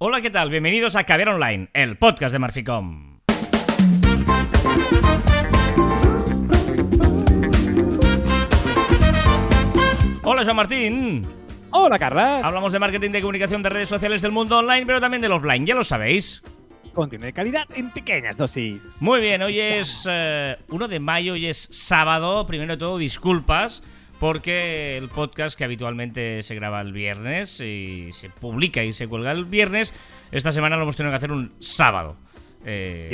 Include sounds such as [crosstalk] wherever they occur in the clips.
Hola, ¿qué tal? Bienvenidos a Caviar Online, el podcast de Marficom. Hola, Joan Martín. Hola, Carla. Hablamos de marketing de comunicación de redes sociales del mundo online, pero también del offline, ya lo sabéis. Contenido de calidad en pequeñas dosis. Muy bien, hoy es 1 eh, de mayo, hoy es sábado. Primero de todo, disculpas, porque el podcast que habitualmente se graba el viernes y se publica y se cuelga el viernes, esta semana lo hemos tenido que hacer un sábado. Eh.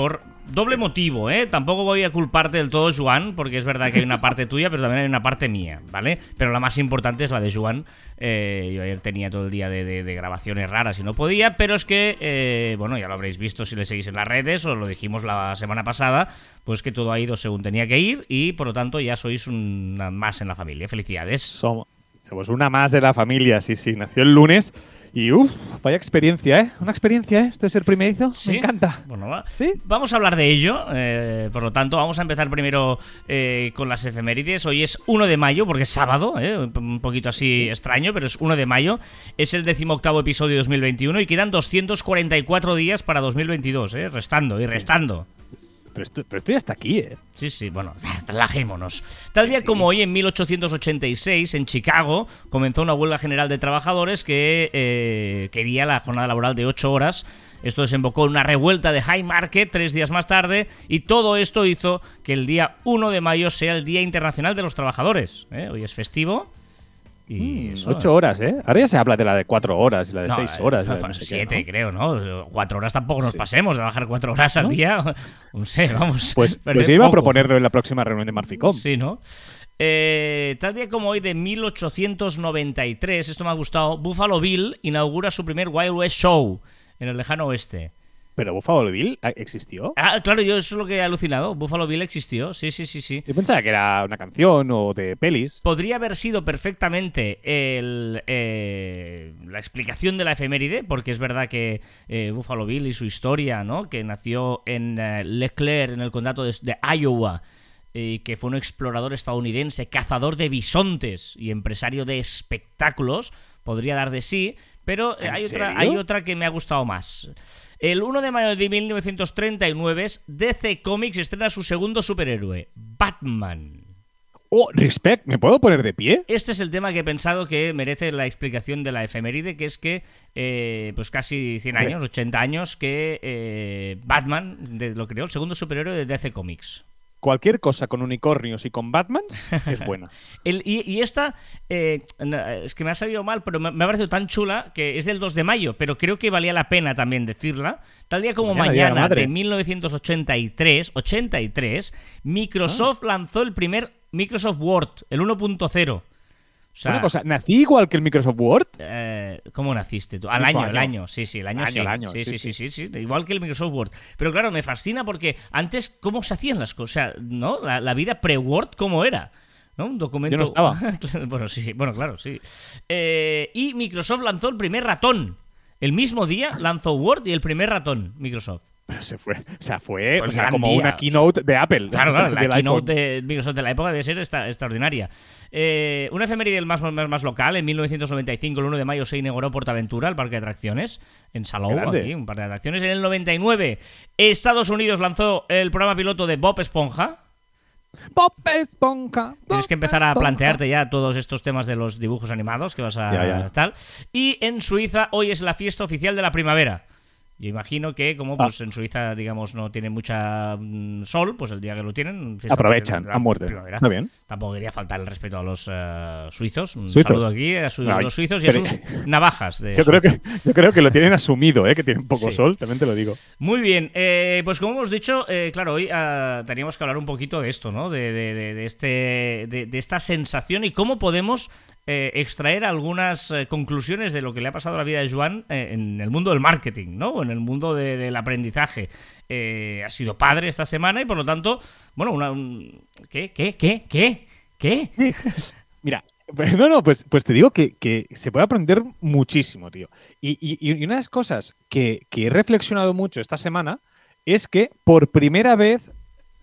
Por doble motivo, ¿eh? Tampoco voy a culparte del todo, Juan, porque es verdad que hay una [laughs] parte tuya, pero también hay una parte mía, ¿vale? Pero la más importante es la de Juan. Eh, yo ayer tenía todo el día de, de- de grabaciones raras y no podía, pero es que, eh, bueno, ya lo habréis visto si le seguís en las redes, o lo dijimos la semana pasada, pues que todo ha ido según tenía que ir y por lo tanto ya sois una más en la familia. Felicidades. Somos, somos una más de la familia, sí, sí. Nació el lunes y, uff, vaya experiencia, ¿eh? Una experiencia, ¿eh? Esto es el primerizo. Sí. Me encanta. Bueno, va. ¿Sí? Vamos a hablar de ello, eh, por lo tanto, vamos a empezar primero eh, con las efemérides. Hoy es 1 de mayo, porque es sábado, eh, un poquito así extraño, pero es 1 de mayo. Es el decimoctavo episodio de 2021 y quedan 244 días para 2022, eh, restando y restando. Pero esto, pero esto ya está aquí, ¿eh? Sí, sí, bueno, [laughs] relajémonos. Tal día como hoy, en 1886, en Chicago, comenzó una huelga general de trabajadores que eh, quería la jornada laboral de 8 horas. Esto desembocó en una revuelta de High Market tres días más tarde y todo esto hizo que el día 1 de mayo sea el Día Internacional de los Trabajadores. ¿eh? Hoy es festivo. Y eso- Mm, Ocho horas, ¿eh? Ahora ya se habla de la de cuatro horas y la de no, seis eh, horas. no sé qué, siete, ¿no? creo, ¿no? Cuatro horas tampoco nos Sí. pasemos, de bajar cuatro horas al día. [laughs] No sé, vamos. Pues, [laughs] pues yo iba a proponerlo en la próxima reunión de Marficom. Sí, ¿no? Eh, tal día como hoy de 1893, esto me ha gustado, Buffalo Bill inaugura su primer Wild West Show en el lejano oeste. Pero Buffalo Bill ¿ah, existió. Ah, claro, yo eso es lo que he alucinado. Buffalo Bill existió, sí, sí, sí, sí. Yo pensaba que era una canción o de pelis. Podría haber sido perfectamente el, eh, la explicación de la efeméride, porque es verdad que eh, Buffalo Bill y su historia, ¿no? Que nació en eh, Leclerc, en el condado de, de Iowa, y que fue un explorador estadounidense, cazador de bisontes y empresario de espectáculos, podría dar de sí, pero eh, ¿En hay otra, hay otra que me ha gustado más. El 1 de mayo de 1939, DC Comics estrena su segundo superhéroe, Batman. Oh, respect. ¿Me puedo poner de pie? Este es el tema que he pensado que merece la explicación de la efeméride, que es que, eh, pues casi 100 Hombre. años, 80 años, que eh, Batman de- lo creó, el segundo superhéroe de DC Comics. Cualquier cosa con unicornios y con Batmans [laughs] es buena. El- y, y esta, eh, es que me ha salido mal, pero me, me ha parecido tan chula que es del 2 de mayo, pero creo que valía la pena también decirla. Tal día como Mañana, de la mañana Madre. de 1983, 83, Microsoft lanzó el primer Microsoft Word, el 1.0. O sea, Una cosa, nací igual que el Microsoft Word. Eh, ¿Cómo naciste tú? Al Mismo año, el año. año, sí, sí, el año, Año, sí. el año, sí, sí, sí, sí, sí, sí, Igual que el Microsoft Word. Pero claro, me fascina porque antes, ¿cómo se hacían las cosas? ¿No? La, la vida pre-Word, ¿cómo era? ¿No? Un documento. Yo no estaba. [laughs] Bueno, sí, sí, bueno, claro, sí. Eh, y Microsoft lanzó el primer ratón. El mismo día lanzó Word y el primer ratón, Microsoft. Pero se fue, o sea, fue Pues o sea, como día. una keynote de Apple. Claro, claro, [laughs] la keynote de Microsoft de la época debe ser esta- extraordinaria. Eh, una efeméride más, más, más local, en 1995, el 1 de mayo, se inauguró Portaventura, el parque de atracciones, en Salou, aquí, un parque de atracciones. En el 99, Estados Unidos lanzó el programa piloto de Bob Esponja. Bob Esponja. Tienes que empezar a plantearte ya todos estos temas de los dibujos animados que vas a Ya, ya. tal. Y en Suiza hoy es la fiesta oficial de la primavera. Yo imagino que como Ah. pues en Suiza digamos no tiene mucha mm, sol, pues el día que lo tienen Aprovechan, a muerte. primavera. Bien. Tampoco quería faltar el respeto a los eh, suizos. Un Suizos. saludo aquí a, su- No, a los suizos y a sus [laughs] navajas. De Yo creo, que, yo creo que lo tienen asumido, ¿eh? que tiene un poco Sí. sol, también te lo digo. Muy bien, eh, pues como hemos dicho, eh, claro, hoy ah, teníamos que hablar un poquito de esto, ¿no? De, de- de- de este, de esta sensación y cómo podemos eh, extraer algunas eh, conclusiones de lo que le ha pasado a la vida de Joan eh, en el mundo del marketing, ¿no? En el mundo de- del aprendizaje. Ha sido padre esta semana y por lo tanto, bueno, una... un- ¿Qué? ¿Qué? ¿Qué? ¿Qué? ¿Qué? [laughs] Mira, pues, no, no, pues, pues te digo que, que se puede aprender muchísimo, tío. Y, y- y una de las cosas que, que he reflexionado mucho esta semana es que por primera vez,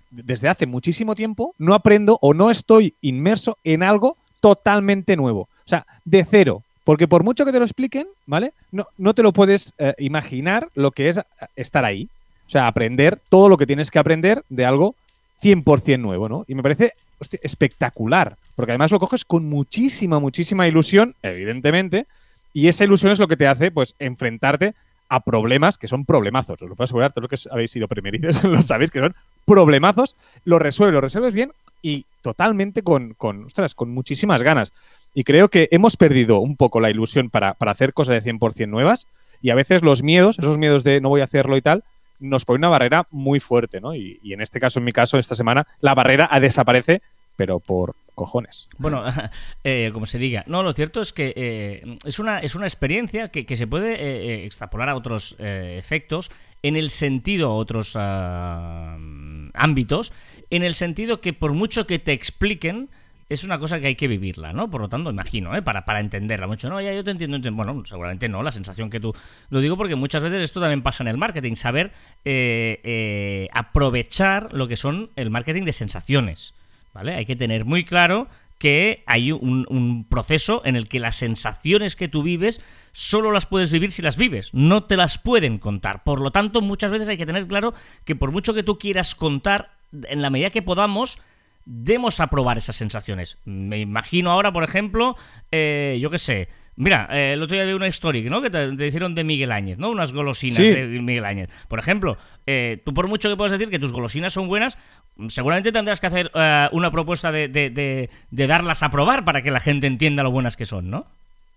desde hace muchísimo tiempo, no aprendo o no estoy inmerso en algo totalmente nuevo. O sea, de cero. Porque por mucho que te lo expliquen, ¿vale? No, no te lo puedes eh, imaginar lo que es eh, estar ahí. O sea, aprender todo lo que tienes que aprender de algo 100% nuevo, ¿no? Y me parece espectacular, porque además lo coges con muchísima, muchísima ilusión, evidentemente, y esa ilusión es lo que te hace, pues, enfrentarte a problemas que son problemazos. Os lo puedo asegurar, todos los que habéis sido primerizos [laughs] lo sabéis que son problemazos, lo resuelves, lo resuelves bien y totalmente con, con, ostras, con muchísimas ganas. Y creo que hemos perdido un poco la ilusión para, para hacer cosas de 100% nuevas y a veces los miedos, esos miedos de no voy a hacerlo y tal, nos pone una barrera muy fuerte, ¿no? Y, en este caso, en mi caso, esta semana, la barrera desaparece, pero por cojones. Bueno, [laughs] eh, como se diga. No, lo cierto es que eh, es, una, es una experiencia que, se puede eh, extrapolar a otros efectos, en el sentido, a otros ah, ámbitos, en el sentido que por mucho que te expliquen, es una cosa que hay que vivirla, ¿no? Por lo tanto, imagino, ¿eh? Para, para entenderla mucho. No, ya yo te entiendo, Bueno, seguramente no, la sensación que tú... Lo digo porque muchas veces esto también pasa en el marketing, saber eh, eh, aprovechar lo que son el marketing de sensaciones, ¿vale? Hay que tener muy claro que hay un, proceso en el que las sensaciones que tú vives solo las puedes vivir si las vives, no te las pueden contar. Por lo tanto, muchas veces hay que tener claro que por mucho que tú quieras contar, en la medida que podamos, demos a probar esas sensaciones. Me imagino ahora, por ejemplo, eh, yo qué sé, Mira, eh, el otro día de una historia, ¿no? Que te, hicieron de Miguel Áñez, ¿no? Unas golosinas de Miguel Áñez. Por ejemplo, eh, tú por mucho que puedas decir que tus golosinas son buenas, seguramente tendrás que hacer una propuesta de, de, darlas a probar para que la gente entienda lo buenas que son, ¿no?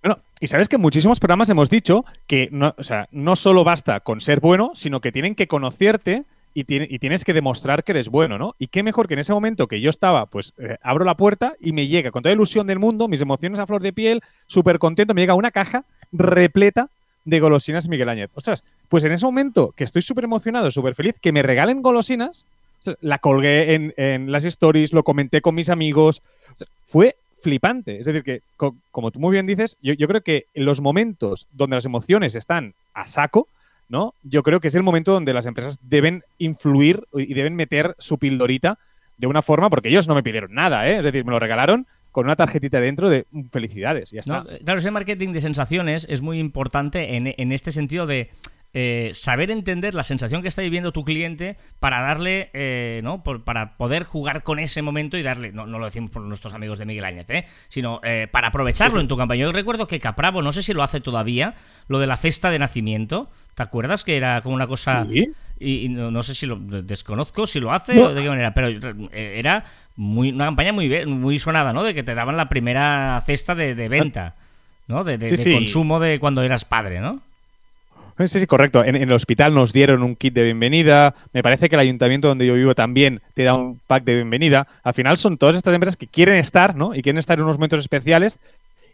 Bueno, y sabes que en muchísimos programas hemos dicho que no, o sea, no solo basta con ser bueno, sino que tienen que conocerte y, tienes que demostrar que eres bueno, ¿no? Y qué mejor que en ese momento que yo estaba, pues eh, abro la puerta y me llega con toda la ilusión del mundo, mis emociones a flor de piel, súper contento, me llega una caja repleta de golosinas Miguel Áñez. Ostras, pues en ese momento que estoy súper emocionado, súper feliz, que me regalen golosinas, la colgué en, las stories, lo comenté con mis amigos, fue flipante. Es decir, que como tú muy bien dices, yo, yo creo que en los momentos donde las emociones están a saco, ¿no? Yo creo que es el momento donde las empresas deben influir y deben meter su pildorita de una forma, porque ellos no me pidieron nada, ¿eh? Es decir, me lo regalaron con una tarjetita dentro de mm, felicidades, ya está. claro, ese marketing de sensaciones es muy importante en, en este sentido de eh, saber entender la sensación que está viviendo tu cliente para darle, eh, ¿no? para poder jugar con ese momento y darle, no, lo decimos por nuestros amigos de Miguel Áñez, ¿eh? sino para aprovecharlo en tu campaña. Yo recuerdo que Capravo, no sé si lo hace todavía, lo de la cesta de nacimiento. ¿Te acuerdas que era como una cosa... Y, no, sé si lo desconozco, si lo hace o de qué manera, pero era muy, una campaña muy, muy sonada, ¿no? De que te daban la primera cesta de, venta, ¿no? De, consumo de cuando eras padre, ¿no? Sí, sí, correcto. En, el hospital nos dieron un kit de bienvenida. Me parece que el ayuntamiento donde yo vivo también te da un pack de bienvenida. Al final son todas estas empresas que quieren estar, ¿no? Y quieren estar en unos momentos especiales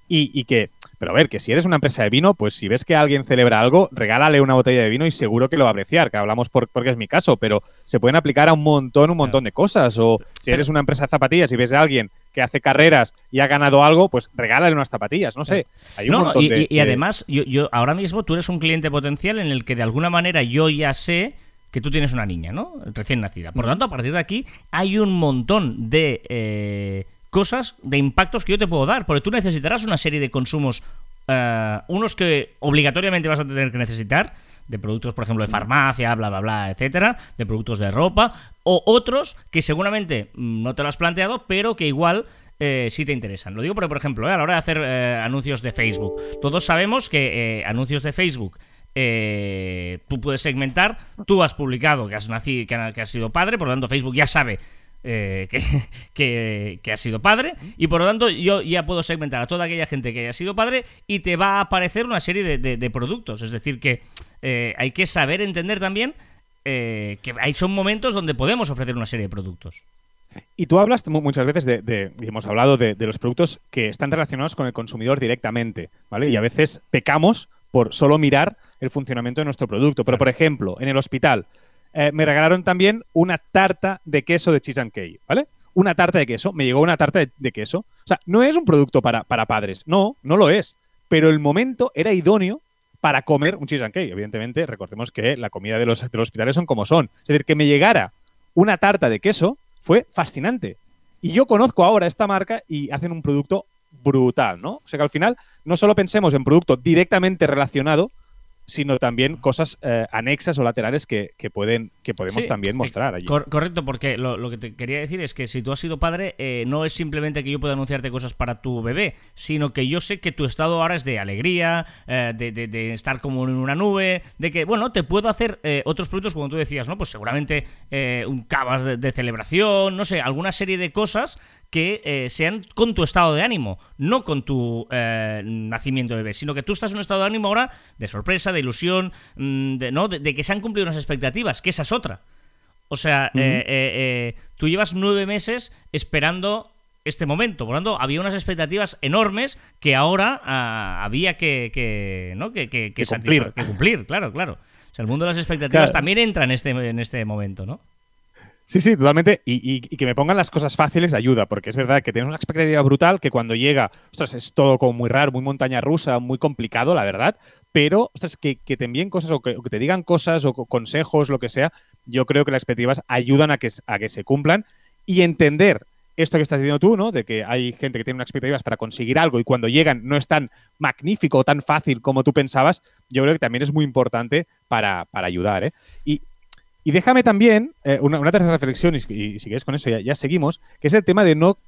y, que, pero a ver, que si eres una empresa de vino, pues si ves que alguien celebra algo, regálale una botella de vino y seguro que lo va a apreciar, que hablamos porque es mi caso, pero se pueden aplicar a un montón, un montón de cosas. O si eres una empresa de zapatillas y ves a alguien que hace carreras y ha ganado algo, pues regálale unas zapatillas, no sé. Hay un montón y, de, y, además, yo, yo ahora mismo tú eres un cliente potencial en el que de alguna manera yo ya sé que tú tienes una niña, ¿no? Recién nacida. Por lo tanto, a partir de aquí hay un montón de... Eh, cosas de impactos que yo te puedo dar, porque tú necesitarás una serie de consumos, eh, unos que obligatoriamente vas a tener que necesitar, de productos, por ejemplo, de farmacia, bla, bla, bla, etcétera, de productos de ropa, o otros que seguramente mm, no te lo has planteado, pero que igual eh, sí te interesan. Lo digo porque, por ejemplo, eh, a la hora de hacer anuncios de Facebook, todos sabemos que anuncios de Facebook tú puedes segmentar, tú has publicado que has, nacido, que has sido padre, por lo tanto Facebook ya sabe eh, [laughs] que, que, ha sido padre y por lo tanto yo ya puedo segmentar a toda aquella gente que haya sido padre y te va a aparecer una serie de, productos. Es decir, que eh, hay que saber entender también eh, que hay son momentos donde podemos ofrecer una serie de productos. Y tú hablas muchas veces de, hemos hablado de, los productos que están relacionados con el consumidor directamente, ¿vale? Y a veces pecamos por solo mirar el funcionamiento de nuestro producto. Pero, por ejemplo, en el hospital, eh, me regalaron también una tarta de queso de cheese and cake, ¿vale? Una tarta de queso, me llegó una tarta de, queso. O sea, no es un producto para, para padres, no, no lo es. Pero el momento era idóneo para comer un cheese and cake. Evidentemente, recordemos que la comida de los, de los hospitales son como son. Es decir, que me llegara una tarta de queso fue fascinante. Y yo conozco ahora esta marca y hacen un producto brutal, ¿no? O sea que al final no solo pensemos en producto directamente relacionado, sino también cosas eh, anexas o laterales que, que pueden que podemos Sí, también eh, mostrar allí. cor- correcto, porque lo, lo que te quería decir es que si tú has sido padre, eh, no es simplemente que yo pueda anunciarte cosas para tu bebé, sino que yo sé que tu estado ahora es de alegría, eh, de, de- de estar como en una nube, de que, bueno, te puedo hacer eh, otros productos, como tú decías, ¿no? Pues seguramente un cavas de, de celebración, no sé, alguna serie de cosas que eh, sean con tu estado de ánimo, no con tu eh, nacimiento de bebé, sino que tú estás en un estado de ánimo ahora de sorpresa, de ilusión, mm, de, ¿no? de, de que se han cumplido unas expectativas, que esa es otra. O sea, eh, eh, eh, tú llevas nueve meses esperando este momento. Por lo tanto, había unas expectativas enormes que ahora ah, había que, que, ¿no? que, cumplir. cumplir, claro, claro. O sea, el mundo de las expectativas Claro. también entra en este, en este momento, ¿no? Sí, sí, totalmente. Y, y- y que me pongan las cosas fáciles ayuda, porque es verdad que tienes una expectativa brutal que cuando llega, ostras, es todo como muy raro, muy montaña rusa, muy complicado, la verdad. Pero, ostras, que, que te envíen cosas o que, o que te digan cosas o co- consejos, lo que sea, yo creo que las expectativas ayudan a que, a que se cumplan y entender esto que estás diciendo tú, ¿no? De que hay gente que tiene unas expectativas para conseguir algo y cuando llegan no es tan magnífico o tan fácil como tú pensabas, yo creo que también es muy importante para, para ayudar, ¿eh? Y, y déjame también eh, una, tercera reflexión, y, y si quieres con eso ya, seguimos, que es el tema de no.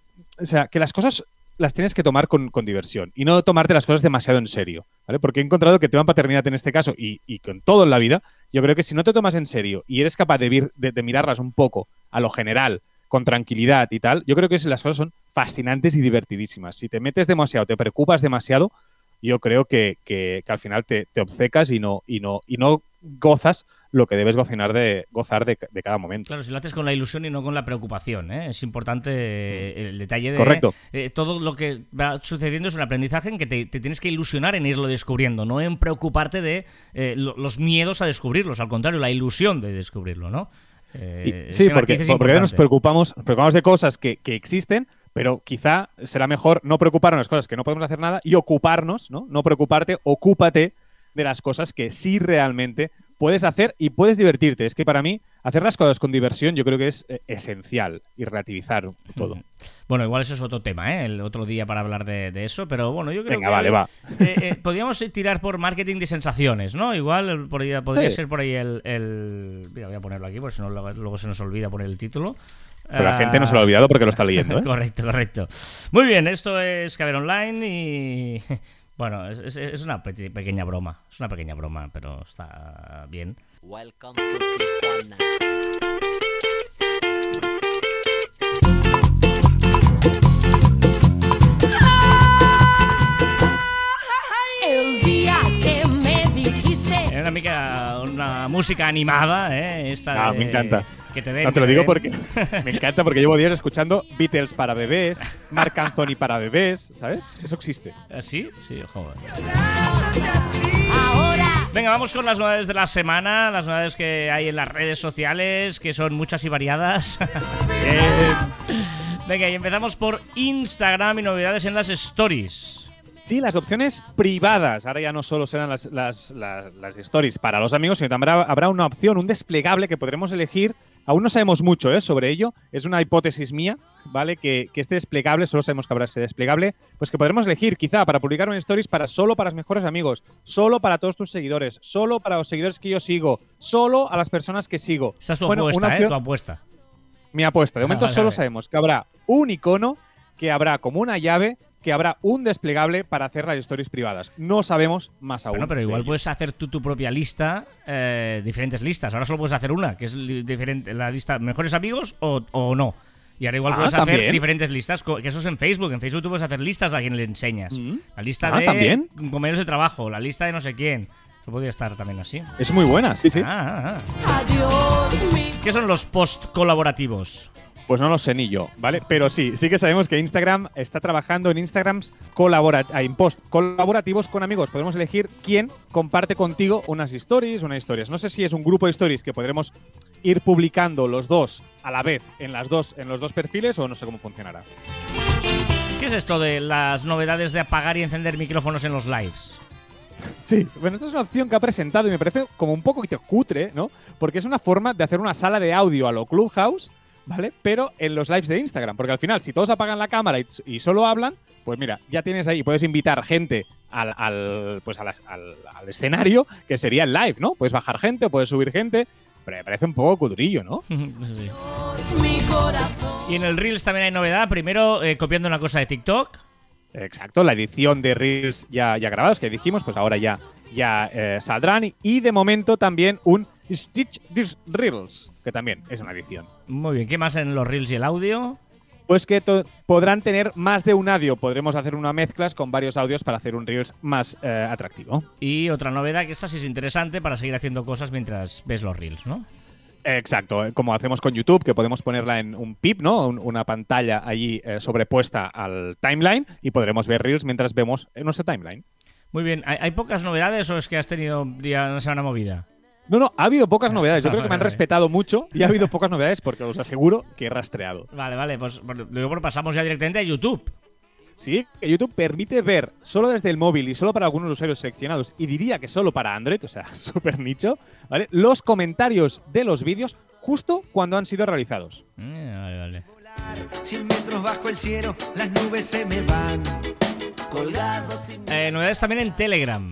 O sea, que las cosas las tienes que tomar con, diversión y no tomarte las cosas demasiado en serio, ¿vale? Porque he encontrado que el tema paternidad en este caso y, y con todo en la vida, yo creo que si no te tomas en serio y eres capaz de, mirarlas un poco a lo general, con tranquilidad y tal, yo creo que las cosas son fascinantes y divertidísimas. Si te metes demasiado, te preocupas demasiado, yo creo que, que- que al final te, te obcecas y no, y, no, y no gozas lo que debes gozar de, gozar de, de cada momento. Claro, si lo haces con la ilusión y no con la preocupación, ¿eh? es importante eh, el detalle de Correcto. eh, todo lo que va sucediendo es un aprendizaje en que te, te tienes que ilusionar en irlo descubriendo, no en preocuparte de eh, lo- los miedos a descubrirlos, al contrario, la ilusión de descubrirlo, ¿no? Y- sí, porque, porque nos preocupamos, nos preocupamos de cosas que, que existen, pero quizá será mejor no preocuparnos de las cosas que no podemos hacer nada y ocuparnos, ¿no? No preocuparte, ocúpate de las cosas que sí realmente puedes hacer y puedes divertirte. Es que para mí, hacer las cosas con diversión yo creo que es eh, esencial y relativizar todo. Bueno, igual eso es otro tema, ¿eh? El otro día para hablar de, de eso, pero bueno, yo creo Venga, que... vale, va. eh, eh, podríamos tirar por marketing de sensaciones, ¿no? Igual podría, podría Sí. ser por ahí el, el- Mira, voy a ponerlo aquí, porque si no luego, luego se nos olvida poner el título. Pero la gente no se lo ha olvidado porque lo está leyendo, ¿eh? [laughs] correcto, correcto. Muy bien, esto es Caber Online y... Bueno, es, es- es una pe- pequeña broma. Es una pequeña broma, pero está bien. Welcome to Tijuana. El día que me dijiste Era una, mica, una música animada, ¿eh? Esta Ah, de- me encanta. Que te den, No te lo digo den. porque [laughs] me encanta porque llevo días escuchando Beatles para bebés, Marc Anthony para bebés, ¿sabes? Eso existe. ¿Ah, ¿Sí? Sí, joder. ahora Venga, vamos con las novedades de la semana, las novedades que hay en las redes sociales, que son muchas y variadas. Bien. [laughs] Venga, y empezamos por Instagram y novedades en las stories. Sí, las opciones privadas. Ahora ya no solo serán las, las, las- las stories para los amigos, sino también habrá una opción, un desplegable que podremos elegir. Aún no sabemos mucho ¿eh? sobre ello. Es una hipótesis mía, ¿vale? Que, que este desplegable, solo sabemos que habrá este desplegable, pues que podremos elegir quizá para publicar un stories para solo para los mejores amigos, solo para todos tus seguidores, solo para los seguidores que yo sigo, solo a las personas que sigo. Esta es tu Bueno, apuesta, una ¿eh? opción- Tu apuesta. mi apuesta. De momento [laughs] Vale, solo sabemos que habrá un icono, que habrá como una llave, que habrá un desplegable para hacer las stories privadas. No sabemos más aún. Bueno, pero igual puedes hacer tú tu propia lista, eh, diferentes listas. Ahora solo puedes hacer una, que es diferente, la lista mejores amigos o, o no. Y ahora igual Ah, puedes hacer diferentes listas, que eso es en Facebook. En Facebook tú puedes hacer listas a quien le enseñas. Mm. La lista Ah, de ¿también? compañeros de trabajo, la lista de no sé quién. Eso podría estar también así. Es muy buena, sí, sí. Ah, ah, ah. ¿Qué son los post colaborativos? Pues no lo sé ni yo, ¿vale? Pero sí, sí que sabemos que Instagram está trabajando en Instagrams colabora en post colaborativos con amigos. Podemos elegir quién comparte contigo unas stories, unas historias. No sé si es un grupo de stories que podremos ir publicando los dos a la vez en las dos en los dos perfiles o no sé cómo funcionará. ¿Qué es esto de las novedades de apagar y encender micrófonos en los lives? Sí, bueno, esta es una opción que ha presentado y me parece como un poquito cutre, ¿no? Porque es una forma de hacer una sala de audio a lo Clubhouse, ¿vale? Pero en los lives de Instagram. Porque al final, si todos apagan la cámara y, y solo hablan, pues mira, ya tienes ahí, puedes invitar gente al, al, pues a las- al, al escenario, que sería el live, ¿no? Puedes bajar gente o puedes subir gente, pero me parece un poco cudurillo, ¿no? [laughs] Sí. Y en el Reels también hay novedad. Primero, eh, copiando una cosa de TikTok. Exacto, la edición de Reels ya, ya grabados que dijimos, pues ahora ya, ya eh, saldrán. Y de momento también un Stitch This Reels, que también es una edición. Muy bien, ¿qué más en los Reels y el audio? Pues que podrán tener más de un audio. Podremos hacer una mezclas con varios audios para hacer un Reels más eh, atractivo. Y otra novedad, que esta sí es interesante para seguir haciendo cosas mientras ves los Reels, ¿no? Exacto, eh, como hacemos con YouTube, que podemos ponerla en un pip, ¿no? Un- una pantalla allí eh, sobrepuesta al timeline y podremos ver Reels mientras vemos en nuestro timeline. Muy bien, ¿hay, pocas novedades o es que has tenido día, una semana movida? No, no, ha habido pocas novedades. Yo creo que me han [laughs] respetado mucho y ha habido pocas novedades porque os aseguro que he rastreado. Vale, vale, pues luego bueno, pasamos ya directamente a YouTube. Sí, que YouTube permite ver solo desde el móvil y solo para algunos usuarios seleccionados, y diría que solo para Android, o sea, [laughs] súper nicho, ¿vale? Los comentarios de los vídeos justo cuando han sido realizados. Eh, vale, vale. Cien metros bajo el cielo, las nubes se me van. Colgado sin Eh, novedades también en Telegram.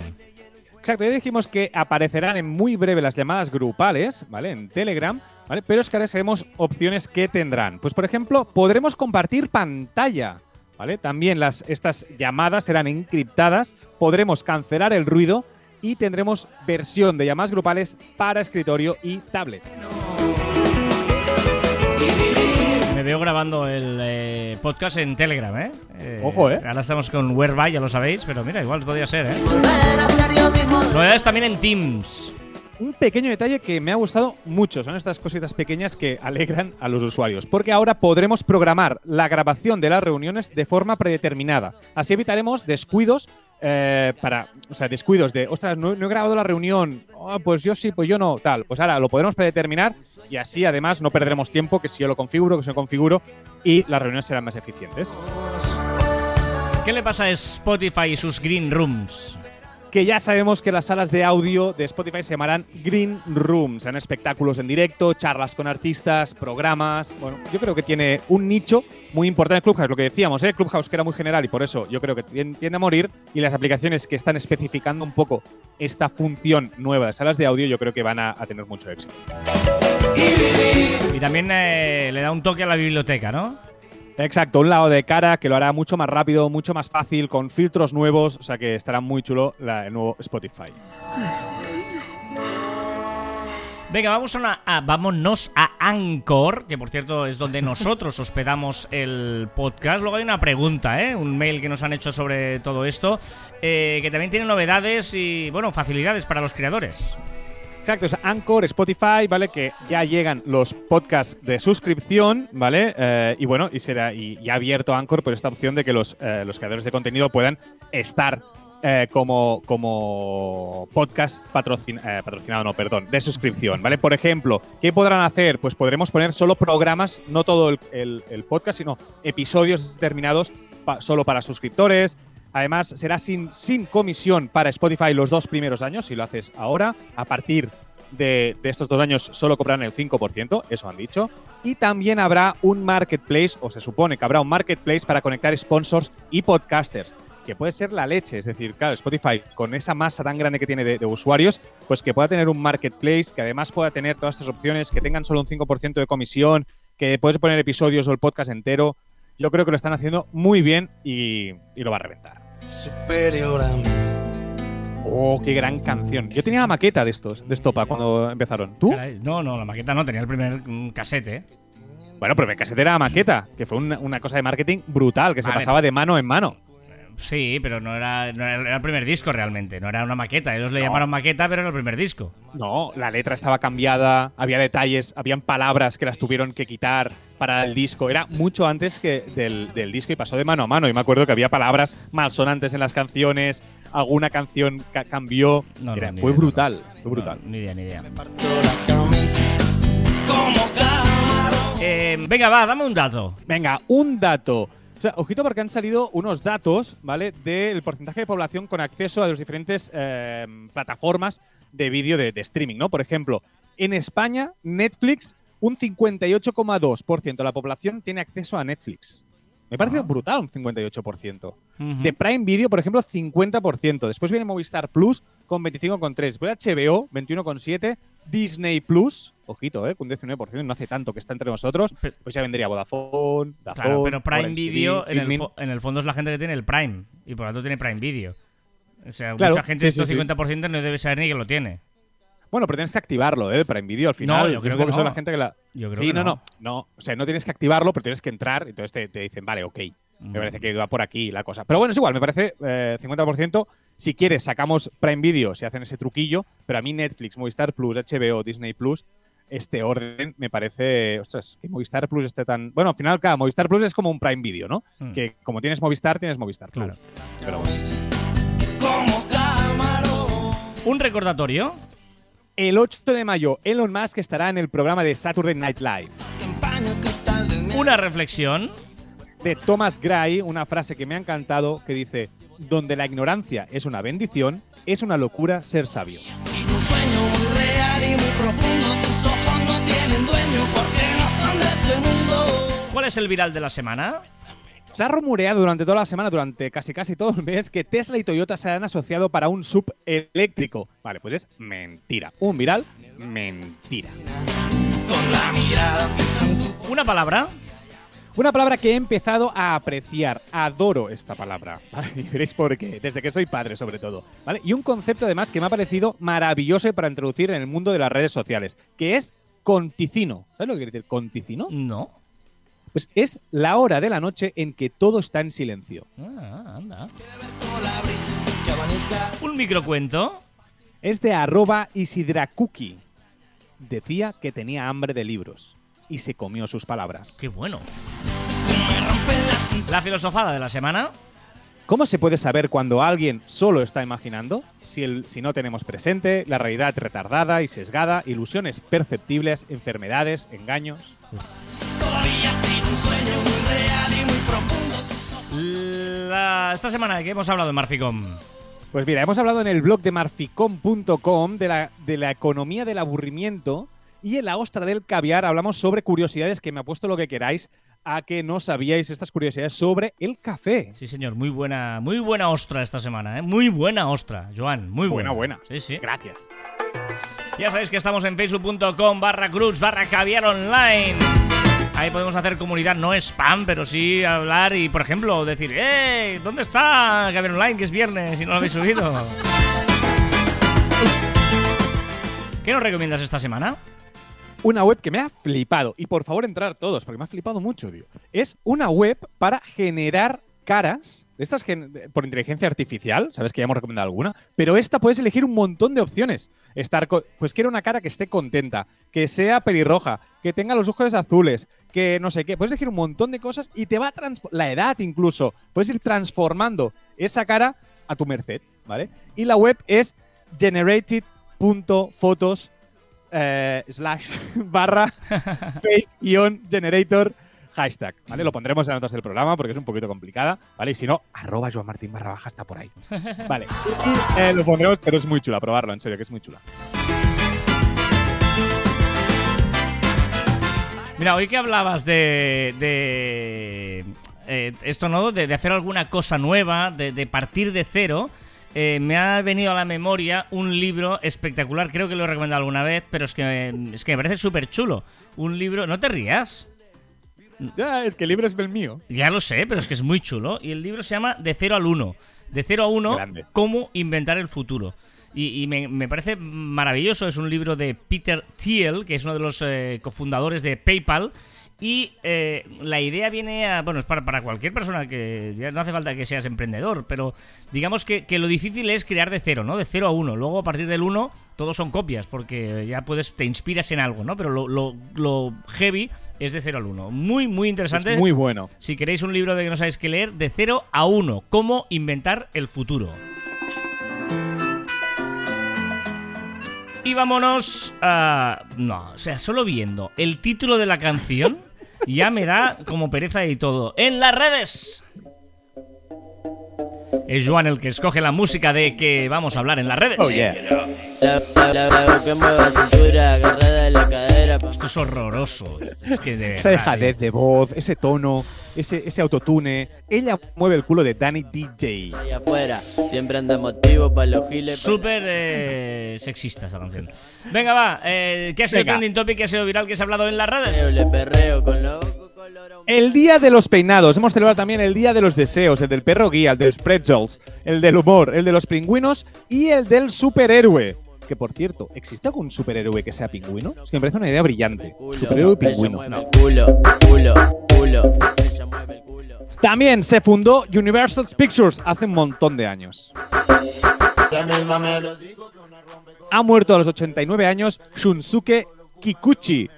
Exacto, ya dijimos que aparecerán en muy breve las llamadas grupales, ¿vale? En Telegram, ¿vale? Pero es que ahora sabemos opciones que tendrán. Pues, por ejemplo, podremos compartir pantalla, ¿vale? También las, estas llamadas serán encriptadas, podremos cancelar el ruido y tendremos versión de llamadas grupales para escritorio y tablet. Me veo grabando el eh, podcast en Telegram, ¿eh? Eh, Ojo, ¿eh? Ahora estamos con Whereby, ya lo sabéis, pero mira, igual podría ser, ¿eh? volver a ser yo mismo. Novedades también en Teams. Un pequeño detalle que me ha gustado mucho son estas cositas pequeñas que alegran a los usuarios, porque ahora podremos programar la grabación de las reuniones de forma predeterminada. Así evitaremos descuidos eh, para, o sea, descuidos de, ostras, no, he grabado la reunión, Ah, pues yo sí, pues yo no, tal. Pues ahora lo podremos predeterminar y así además no perderemos tiempo que si yo lo configuro, que si yo configuro y las reuniones serán más eficientes. ¿Qué le pasa a Spotify y sus Green Rooms? Que ya sabemos que las salas de audio de Spotify se llamarán Green Rooms. Serán espectáculos en directo, charlas con artistas, programas. Bueno, yo creo que tiene un nicho muy importante Clubhouse, lo que decíamos, ¿eh? Clubhouse que era muy general y por eso yo creo que tien- tiende a morir. Y las aplicaciones que están especificando un poco esta función nueva de salas de audio, yo creo que van a, a tener mucho éxito. Y también eh, le da un toque a la biblioteca, ¿no? Exacto, un lado de cara que lo hará mucho más rápido, mucho más fácil, con filtros nuevos, o sea que estará muy chulo la- el nuevo Spotify. Venga, vamos a una- a- vámonos a Anchor, que por cierto es donde nosotros hospedamos el podcast. Luego hay una pregunta, ¿eh? un mail que nos han hecho sobre todo esto, eh, que también tiene novedades y, bueno, facilidades para los creadores. Exacto, es Anchor, Spotify, ¿vale? Que ya llegan los podcasts de suscripción, ¿vale? Eh, y bueno, y será y, y ha abierto Anchor por esta opción de que los, eh, los creadores de contenido puedan estar eh, como, como podcast patrocin- eh, patrocinado, no, perdón, de suscripción, ¿vale? Por ejemplo, ¿qué podrán hacer? Pues podremos poner solo programas, no todo el, el- el podcast, sino episodios determinados pa- solo para suscriptores. Además, será sin, comisión para Spotify los dos primeros años, si lo haces ahora. A partir de, de estos dos años solo cobrarán el 5%, eso han dicho. Y también habrá un marketplace, o se supone que habrá un marketplace para conectar sponsors y podcasters, que puede ser la leche. Es decir, claro, Spotify, con esa masa tan grande que tiene de, usuarios, pues que pueda tener un marketplace, que además pueda tener todas estas opciones, que tengan solo un 5% de comisión, que puedes poner episodios o el podcast entero. Yo creo que lo están haciendo muy bien y lo va a reventar. Superior a mí. Oh, qué gran canción. Yo tenía la maqueta de estos, de Estopa, cuando empezaron. ¿tú? Caray, No, no, la maqueta no, tenía el primer mm, casete. ¿eh? Bueno, pero mi casete era la maqueta, que fue una, una cosa de marketing brutal, que se Vale. pasaba de mano en mano. Sí, pero no era, no era, el primer disco realmente, no era una maqueta. Ellos le No. llamaron maqueta, pero era el primer disco. No, la letra estaba cambiada, había detalles, habían palabras que las tuvieron que quitar para el disco. Era mucho antes que del, del disco y pasó de mano a mano. Y me acuerdo que había palabras malsonantes en las canciones, alguna canción ca- cambió. No, no, Era- fue idea, brutal, fue brutal. No, ni idea, ni idea. Parto la camisa. Como camarón. Eh, venga, va, dame un dato. Venga, un dato. O sea, ojito porque han salido unos datos, ¿vale? Del porcentaje de población con acceso a las diferentes eh, plataformas de vídeo de, de streaming, ¿no? Por ejemplo, en España, Netflix, un 58,2% de la población tiene acceso a Netflix. Me parece Ah. brutal un 58%. Ujú. De Prime Video, por ejemplo, 50%. Después viene Movistar Plus con 25,3%. Después HBO, 21,7%. Disney Plus, ojito, ¿eh? Con 19%. No hace tanto que está entre nosotros. Pues ya vendría Vodafone, Dazón, Claro, pero Prime Video TV, en el, en el fondo es la gente que tiene el Prime y por lo tanto tiene Prime Video. O sea, Claro, mucha gente sí, de estos sí. 50% no debe saber ni que lo tiene. Bueno, pero tienes que activarlo, ¿eh? Prime Video al final. yo creo que son no. la gente que la. Yo creo sí, que no, no. no, no. O sea, no tienes que activarlo, pero tienes que entrar. Entonces te, te dicen, vale, ok. Mm. Me parece que va por aquí la cosa. Pero bueno, es igual, me parece eh, 50%. Si quieres, sacamos Prime Video, si hacen ese truquillo. Pero a mí Netflix, Movistar Plus, HBO, Disney Plus, este orden me parece. Ostras, que Movistar Plus esté tan. Bueno, al final, cada Movistar Plus es como un Prime Video, ¿no? Mm. Que como tienes Movistar, tienes Movistar Plus. Claro. Pero bueno. Un recordatorio. El 8 de mayo, Elon Musk estará en el programa de Saturday Night Live. Una reflexión. De Thomas Gray, una frase que me ha encantado, que dice, donde la ignorancia es una bendición, es una locura ser sabio. Este. ¿Cuál es el viral de la semana? Se ha rumoreado durante toda la semana, durante casi casi todo el mes, que Tesla y Toyota se han asociado para un sub eléctrico. Vale, pues es mentira. Un viral, mentira. Una palabra. Una palabra que he empezado a apreciar. Adoro esta palabra. [laughs] ¿vale? Y diréis por qué. Desde que soy padre, sobre todo. ¿vale? Y un concepto, además, que me ha parecido maravilloso para introducir en el mundo de las redes sociales, que es conticino. ¿Sabes lo que quiere decir conticino? No. Pues es la hora de la noche en que todo está en silencio. Ah, anda. Un microcuento. Es de arroba Isidrakuki. Decía que tenía hambre de libros y se comió sus palabras. Qué bueno. La filosofada de la semana. ¿Cómo se puede saber cuando alguien solo está imaginando? Si, el- si no tenemos presente, la realidad retardada y sesgada, ilusiones perceptibles, enfermedades, engaños. Todavía ha sido un sueño muy real y muy profundo. La- esta semana que hemos hablado de Marficom. Pues mira, hemos hablado en el blog de marficom.com de la, de la economía del aburrimiento y en la ostra del caviar hablamos sobre curiosidades que me apuesto lo que queráis a que no sabíais estas curiosidades sobre el café. Sí, señor, muy buena, muy buena ostra esta semana, ¿eh? Muy buena ostra, Joan, muy buena. Buena, buena. Sí, sí. Gracias. Ya sabéis que estamos en facebook.com barra cruz barra caviar online. Ahí podemos hacer comunidad, no spam, pero sí hablar y, por ejemplo, decir, ¡eh! ¿Dónde está Caviar Online? Que es viernes y no lo habéis subido. [laughs] ¿Qué nos recomiendas esta semana? Una web que me ha flipado. Y por favor, entrar todos, porque me ha flipado mucho, tío. Es una web para generar caras. Estas por inteligencia artificial, sabes que ya hemos recomendado alguna, pero esta puedes elegir un montón de opciones. Estar pues quiero una cara que esté contenta, que sea pelirroja, que tenga los ojos azules, que no sé qué. Puedes elegir un montón de cosas y te va a la edad incluso, puedes ir transformando esa cara a tu merced, ¿vale? Y la web es generated.photos eh, slash [laughs] barra [laughs] face-generator hashtag, ¿vale? Lo pondremos en las notas del programa porque es un poquito complicada, ¿vale? Y si no, arroba Joan Martín barra baja está por ahí. [laughs] Vale. Y eh, lo pondremos, pero es muy chula, probarlo, en serio, que es muy chula. Mira, hoy que hablabas de. de eh, esto, ¿no? De, de hacer alguna cosa nueva, de, de partir de cero. Eh, me ha venido a la memoria un libro espectacular, creo que lo he recomendado alguna vez, pero es que, es que me parece súper chulo. Un libro, no te rías, Ya, es que el libro es el mío. ya lo sé, pero es que es muy chulo. Y el libro se llama De cero al uno. De cero a uno, Grande. cómo inventar el futuro. Y, y me, me parece maravilloso. Es un libro de Peter Thiel, que es uno de los eh, cofundadores de PayPal. Y eh, la idea viene a. Bueno, es para, para cualquier persona que. Ya no hace falta que seas emprendedor, pero digamos que, que lo difícil es crear de cero, ¿no? De cero a uno. Luego, a partir del uno, todos son copias, porque ya puedes. Te inspiras en algo, ¿no? Pero lo, lo, lo heavy es de cero al uno. Muy, muy interesante. Es muy bueno. Si queréis un libro de que no sabéis qué leer, de 0 a 1, cómo inventar el futuro. Y vámonos a... No, o sea, solo viendo el título de la canción ya me da como pereza y todo. En las redes. Es Joan el que escoge la música de que vamos a hablar en las redes. Oh, yeah. Esto es horroroso. Es que de Esa dejadez eh. de voz, ese tono, ese, ese autotune. Ella mueve el culo de Danny DJ. Afuera, siempre anda motivo para los giles. Súper eh, sexista esta canción. Venga, va. eh, ¿Qué ha sido Venga. trending topic? ¿Qué ha sido viral? ¿Qué se ha hablado en las la- redes? Le perreo con. El día de los peinados. Hemos celebrado también el día de los deseos, el del perro guía, el de los pretzels, el del humor, el de los pingüinos y el del superhéroe. Que por cierto, ¿existe algún superhéroe que sea pingüino? Es que me parece una idea brillante. Superhéroe pingüino. También se fundó Universal Pictures hace un montón de años. Ha muerto a los 89 años Shunsuke Kikuchi.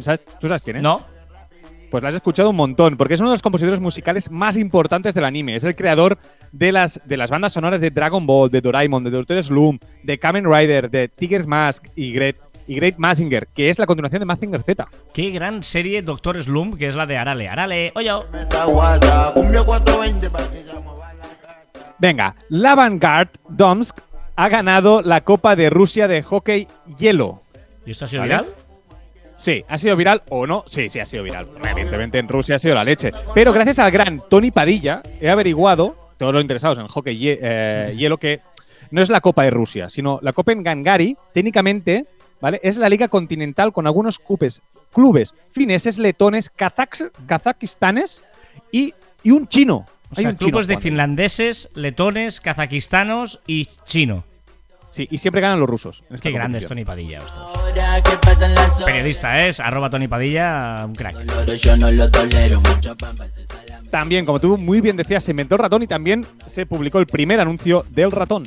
¿Sabes- ¿Tú sabes quién es? No. Pues la has escuchado un montón, porque es uno de los compositores musicales más importantes del anime. Es el creador de las, de las bandas sonoras de Dragon Ball, de Doraemon, de Doctor Slum, de Kamen Rider, de Tiger's Mask y Great, y Great Mazinger, que es la continuación de Mazinger Z. Qué gran serie Doctor Slum, que es la de Arale. Arale, oye. Venga, la Vanguard Domsk ha ganado la Copa de Rusia de hockey hielo. ¿Y esto ha sido ¿Vale? viral? Sí, ¿ha sido viral o no? Sí, sí, ha sido viral. Evidentemente en Rusia ha sido la leche. Pero gracias al gran Tony Padilla, he averiguado, todos los interesados en el hockey eh, hielo, que no es la Copa de Rusia, sino la Copa en Gangari, técnicamente, ¿vale? Es la liga continental con algunos cupes- clubes fineses, letones, kazaks- kazakistanes y, y un chino. O Hay sea, un chino grupos de finlandeses, letones, kazakistanos y chino. Sí, y siempre ganan los rusos. en esta Qué grande es. Tony Padilla. Periodista es, arroba Tony Padilla, un crack. También, como tú muy bien decías, se inventó el ratón y también se publicó el primer anuncio del ratón.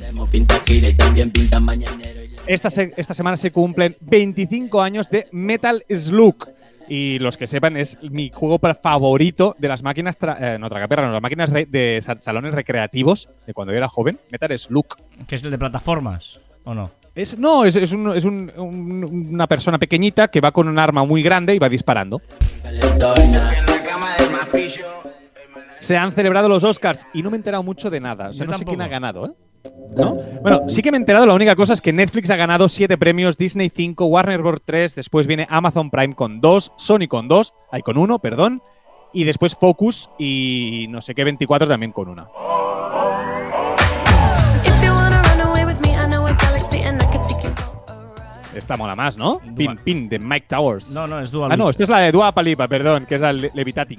Esta, se- esta semana se cumplen 25 años de Metal Slug. Y los que sepan, es mi juego favorito de las máquinas, tra- eh, no tragaperras, no, las máquinas de sa- salones recreativos de cuando yo era joven. Metal Slug. ¿Que es el de plataformas? ¿O no? Es, no, es, es un- es un- un- una persona pequeñita que va con un arma muy grande y va disparando. Se han celebrado los Oscars y no me he enterado mucho de nada. O sea, Yo no sé quién tampoco. ha ganado, ¿eh? ¿No? Bueno, sí que me he enterado. La única cosa es que Netflix ha ganado 7 premios, Disney 5, Warner Bros. 3, después viene Amazon Prime con 2, Sony con 2, hay con 1, perdón, y después Focus y no sé qué 24 también con una. Esta mola más, ¿no? Dua- Pin, pin, de Mike Towers. No, no, es Dual. ah, no, esta es la de Dua Palipa, perdón, que es la Le- Levitating.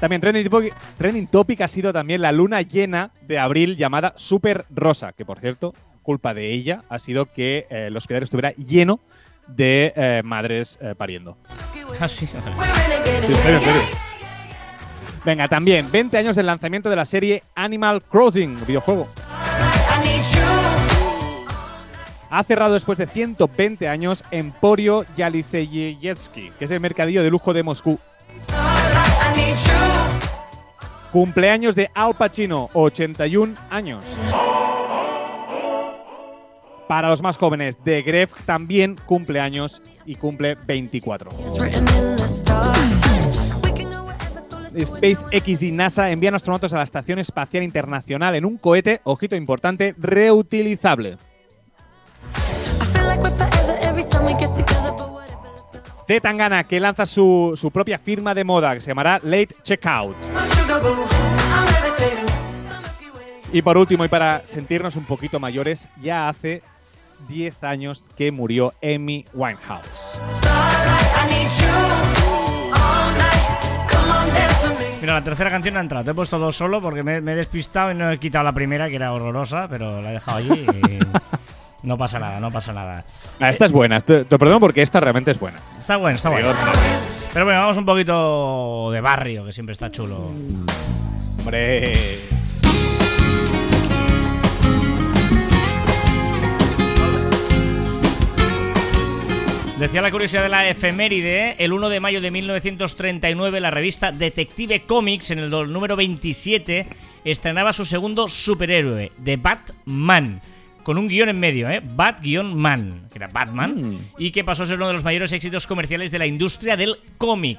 También trending topic, trending topic ha sido también la luna llena de abril llamada Super Rosa, que por cierto, culpa de ella ha sido que eh, el hospital estuviera lleno de eh, madres eh, pariendo. Ah, sí. Sí, en serio, en serio. Venga, también 20 años del lanzamiento de la serie Animal Crossing, videojuego. Ha cerrado después de 120 años Emporio Yaliseyevsky, que es el mercadillo de lujo de Moscú. Cumpleaños de Al Pacino, 81 años. Para los más jóvenes, The Gref también cumple años y cumple 24. It's written in the stars. We can go wherever, so let's do it. SpaceX y NASA envían astronautas a la Estación Espacial Internacional en un cohete, ojito importante, reutilizable. Z Tangana, que lanza su, su propia firma de moda que se llamará Late Checkout. Y por último, y para sentirnos un poquito mayores, ya hace 10 años que murió Amy Winehouse. Mira, la tercera canción no ha entrado. Te he puesto dos solo porque me, me he despistado y no he quitado la primera, que era horrorosa, pero la he dejado allí y [laughs] no pasa nada, no pasa nada. Ah, esta es buena, te, te perdono porque esta realmente es buena. Está bueno, está bueno. Pero bueno, vamos un poquito de barrio, que siempre está chulo. Hombre. Decía la curiosidad de la efeméride, el 1 de mayo de 1939 la revista Detective Comics en el número 27 estrenaba su segundo superhéroe, The Batman, con un guion en medio, ¿eh? Bat-Man, que era Batman, y que pasó a ser uno de los mayores éxitos comerciales de la industria del cómic.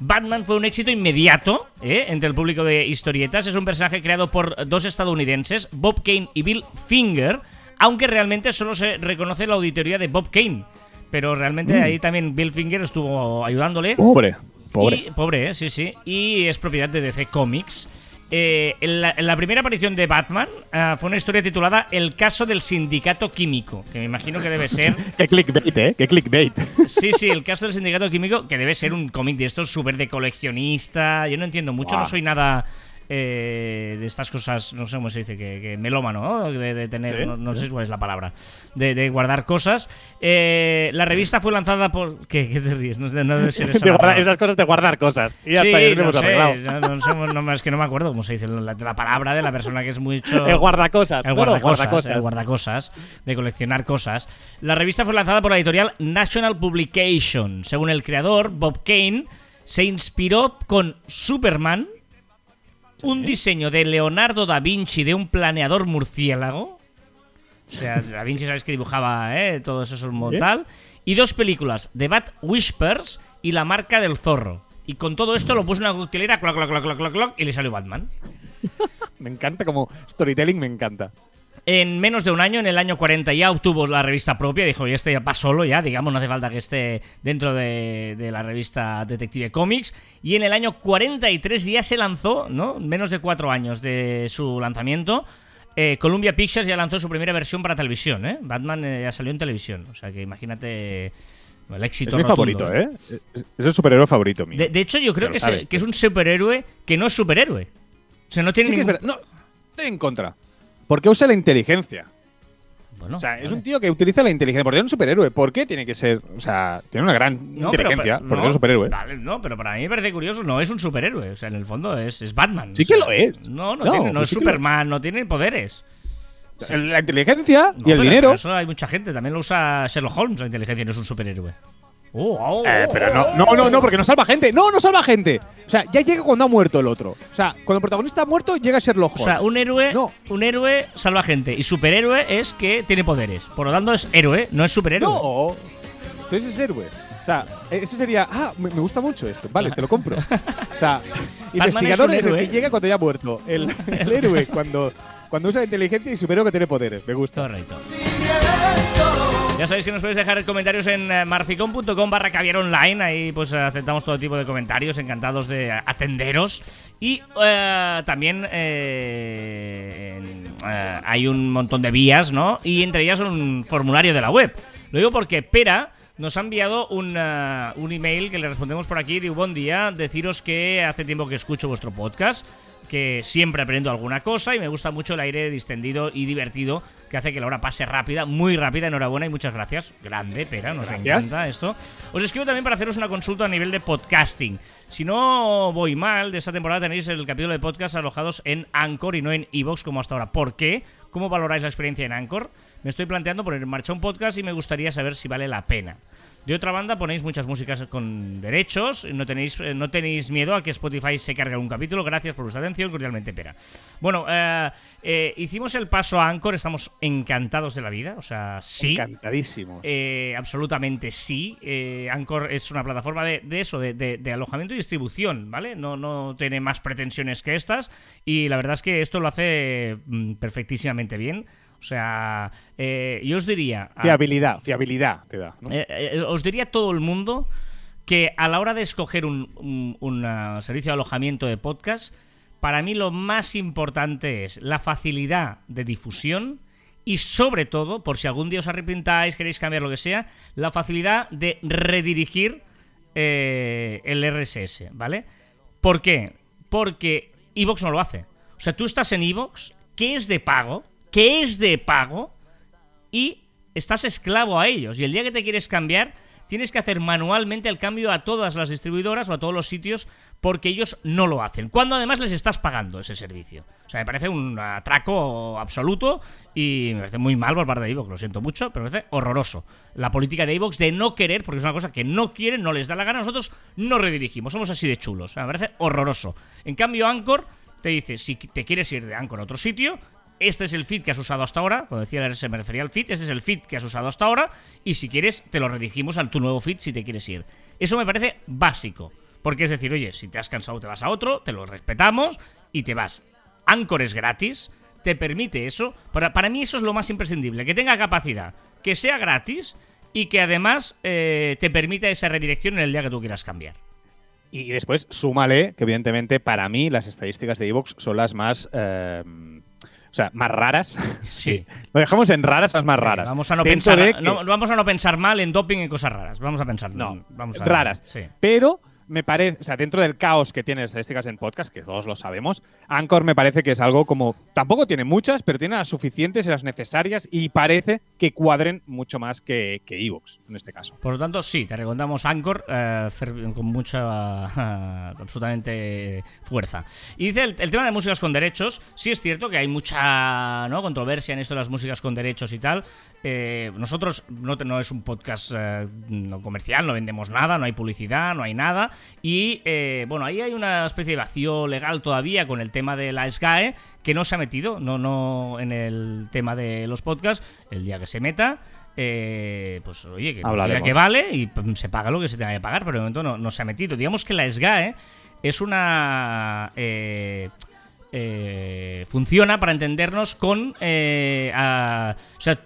Batman fue un éxito inmediato ¿eh? entre el público de historietas. Es un personaje creado por dos estadounidenses, Bob Kane y Bill Finger, aunque realmente solo se reconoce la auditoría de Bob Kane. Pero realmente Mm. ahí también Bill Finger estuvo ayudándole. Pobre, pobre. Y- pobre, eh, sí, sí. Y es propiedad de DC Comics. Eh, en, la, primera aparición de Batman ah, fue una historia titulada El caso del sindicato químico, que me imagino que debe [laughs] ser... Qué clickbait, ¿eh? Qué clickbait. Sí, sí, el caso del sindicato químico, que debe ser un cómic de estos súper de coleccionista. Yo no entiendo mucho, no soy nada eh, de estas cosas, no sé cómo se dice, que, que melómano, ¿no? De, de tener, Sí, no, no sé cuál es la palabra, de, de guardar cosas. Eh, la revista fue lanzada por... ¿Qué, qué te ríes? No, no debe ser [laughs] esa De palabra. esas cosas de guardar cosas. Y ya sí, está, no sé, arreglado. no, es que no me acuerdo cómo se dice la, la palabra de la persona que es mucho... El guardacosas. El guardacosas, guardacosas. el guardacosas, de coleccionar cosas. La revista fue lanzada por la editorial National Publication. Según el creador, Bob Kane, se inspiró con Superman, un diseño de Leonardo da Vinci de un planeador murciélago. O sea, [laughs] da Vinci sabes que dibujaba ¿eh? todo eso, eso Bien. tal. Y dos películas, The Bat Whispers y La marca del zorro. Y con todo esto lo puso en una coctelera, cloc, cloc, cloc, cloc, cloc, y le salió Batman. [laughs] Me encanta como storytelling, me encanta. En menos de un año, en el año 40 ya obtuvo la revista propia, dijo, y este ya va solo ya, digamos, no hace falta que esté dentro de, de la revista Detective Comics. Y en el año 43 ya se lanzó, ¿no? Menos de cuatro años de su lanzamiento. eh, Columbia Pictures ya lanzó su primera versión para televisión, ¿eh? Batman eh, ya salió en televisión, o sea que imagínate el éxito. Es mi rotundo, favorito, ¿eh? Es, es el superhéroe favorito mío. De, de hecho, yo creo que, es un superhéroe que no es superhéroe. O sea, no tiene Sí que es verdad. No, estoy en contra. Porque usa la inteligencia. Bueno, O sea, es un tío que utiliza la inteligencia. Porque es un superhéroe. ¿Por qué tiene que ser.? O sea, tiene una gran No, pero- inteligencia. pero- porque no, es un superhéroe. Vale, no, pero para mí me parece curioso, no es un superhéroe. O sea, en el fondo es, es Batman. Sí o que lo es. No, no, No, tiene- no pues es sí Superman, no tiene poderes. La inteligencia y el pero- dinero. pero Eso hay mucha gente, también lo usa Sherlock Holmes, la inteligencia no es un superhéroe. Oh, oh, Eh, oh, pero no, oh. no, no, no, porque no salva gente. No, no salva gente. O sea, ya llega cuando ha muerto el otro. O sea, cuando el protagonista ha muerto, llega Sherlock O Holmes. sea, un héroe, No. un héroe salva gente y superhéroe es que tiene poderes. Por lo tanto es héroe, no es superhéroe. No. Entonces es héroe. O sea, ese sería. Ah, me, gusta mucho esto. Vale, te lo compro. O sea, [laughs] investigador un es el que llega cuando ya ha muerto. El, el [laughs] héroe cuando, cuando usa la inteligencia y superhéroe que tiene poderes. Me gusta. Correcto. Ya sabéis que nos podéis dejar comentarios en eh, marficom.com barra caviar online. Ahí pues aceptamos todo tipo de comentarios, encantados de atenderos. Y eh, también eh, eh, hay un montón de vías, ¿no? Y entre ellas un formulario de la web. Lo digo porque Pera nos ha enviado un, eh, un email que le respondemos por aquí. Digo, buen día, deciros que hace tiempo que escucho vuestro podcast que siempre aprendo alguna cosa y me gusta mucho el aire distendido y divertido que hace que la hora pase rápida, muy rápida. Enhorabuena y muchas gracias. Grande, pera, nos Gracias. encanta esto. Os escribo también para haceros una consulta a nivel de podcasting. Si no voy mal, de esta temporada tenéis el capítulo de podcast alojados en Anchor y no en Evox como hasta ahora. ¿Por qué? ¿Cómo valoráis la experiencia en Anchor? Me estoy planteando poner en marcha un podcast y me gustaría saber si vale la pena. De otra banda, ponéis muchas músicas con derechos. No tenéis, eh, no tenéis miedo a que Spotify se cargue un capítulo. Gracias por vuestra atención. Cordialmente, Pera. Bueno, eh, eh, hicimos el paso a Anchor. Estamos encantados de la vida. O sea, sí. Encantadísimos. Eh, absolutamente sí. Anchor es una plataforma de, de eso, de, de- de alojamiento y distribución, ¿vale? No, no tiene más pretensiones que estas. Y la verdad es que esto lo hace mm, perfectísimamente bien. O sea, eh, yo os diría. a- fiabilidad, fiabilidad te da. ¿no? eh, eh, os diría a todo el mundo que a la hora de escoger un, un- un, servicio de alojamiento de podcast, para mí lo más importante es la facilidad de difusión y sobre todo, por si algún día os arrepintáis, queréis cambiar lo que sea, la facilidad de redirigir el RSS, ¿vale? ¿Por qué? Porque Evox no lo hace. O sea, tú estás en Evox, que es de pago, que es de pago, y estás esclavo a ellos. Y el día que te quieres cambiar, tienes que hacer manualmente el cambio a todas las distribuidoras o a todos los sitios porque ellos no lo hacen. Cuando además les estás pagando ese servicio. O sea, me parece un atraco absoluto y me parece muy mal por parte de Evox, lo siento mucho, pero me parece horroroso. La política de Evox de no querer, porque es una cosa que no quieren, no les da la gana, nosotros no redirigimos, somos así de chulos. Me parece horroroso. En cambio, Anchor te dice, si te quieres ir de Anchor a otro sitio, este es el feed que has usado hasta ahora. Cuando decía RS me refería al feed. Este es el feed que has usado hasta ahora. Y si quieres, te lo redirigimos a tu nuevo feed si te quieres ir. Eso me parece básico. Porque es decir, oye, si te has cansado, te vas a otro, te lo respetamos y te vas. Anchor es gratis. te permite eso. Para, para mí eso es lo más imprescindible, que tenga capacidad, que sea gratis y que además eh, te permita esa redirección en el día que tú quieras cambiar. Y después, súmale que, evidentemente, para mí las estadísticas de Evox son las más. eh, o sea, más raras. Sí. [laughs] Lo dejamos en raras, las más Sí, raras. Vamos a no Dentro pensar, de que- no, vamos a no pensar mal en doping y cosas raras. Vamos a pensar No, vamos a, raras. Sí. Pero me parece, o sea, dentro del caos que tiene estadísticas en podcast, que todos lo sabemos, Anchor me parece que es algo como. Tampoco tiene muchas, pero tiene las suficientes y las necesarias y parece que cuadren mucho más que que Evox, en este caso. Por lo tanto, sí, te recomendamos Anchor eh, con mucha, [laughs] absolutamente fuerza. Y dice el, tema de músicas con derechos, sí es cierto que hay mucha ¿no? controversia en esto de las músicas con derechos y tal. Eh, nosotros no, no es un podcast eh, no comercial, no vendemos nada, no hay publicidad, no hay nada. Y eh, bueno, ahí hay una especie de vacío legal todavía con el tema de la SGAE que no se ha metido, no, no en el tema de los podcasts. El día que se meta, eh, pues oye, que Hablaremos. que vale y pum, se paga lo que se tenga que pagar, pero de momento no, no se ha metido. Digamos que la SGAE es una. eh, eh, funciona para entendernos con. eh, a- o sea.